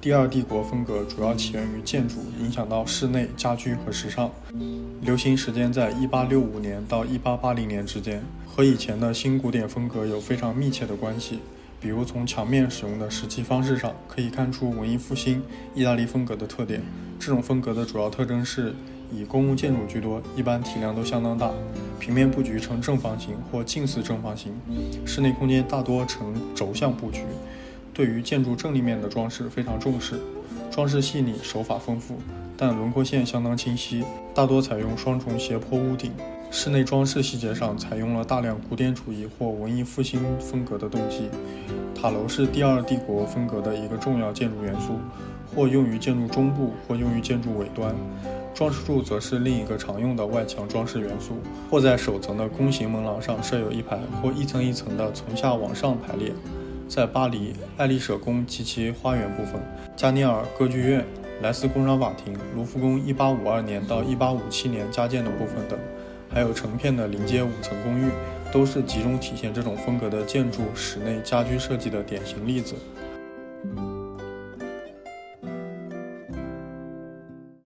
第二帝国风格主要起源于建筑，影响到室内家居和时尚，流行时间在1865年到1880年之间，和以前的新古典风格有非常密切的关系。比如从墙面使用的石砌方式上，可以看出文艺复兴意大利风格的特点。这种风格的主要特征是以公共建筑居多，一般体量都相当大，平面布局呈正方形或近似正方形，室内空间大多呈轴向布局。对于建筑正立面的装饰非常重视，装饰细腻，手法丰富，但轮廓线相当清晰，大多采用双重斜坡屋顶。室内装饰细节上采用了大量古典主义或文艺复兴风格的动机。塔楼是第二帝国风格的一个重要建筑元素，或用于建筑中部，或用于建筑尾端。装饰柱则是另一个常用的外墙装饰元素，或在首层的弓形门廊上设有一排或一层一层的从下往上排列。在巴黎，爱丽舍宫及其花园部分、加尼尔歌剧院、莱斯工商法庭、卢浮宫1852年到1857年加建的部分等。还有成片的临街五层公寓，都是集中体现这种风格的建筑室内家居设计的典型例子。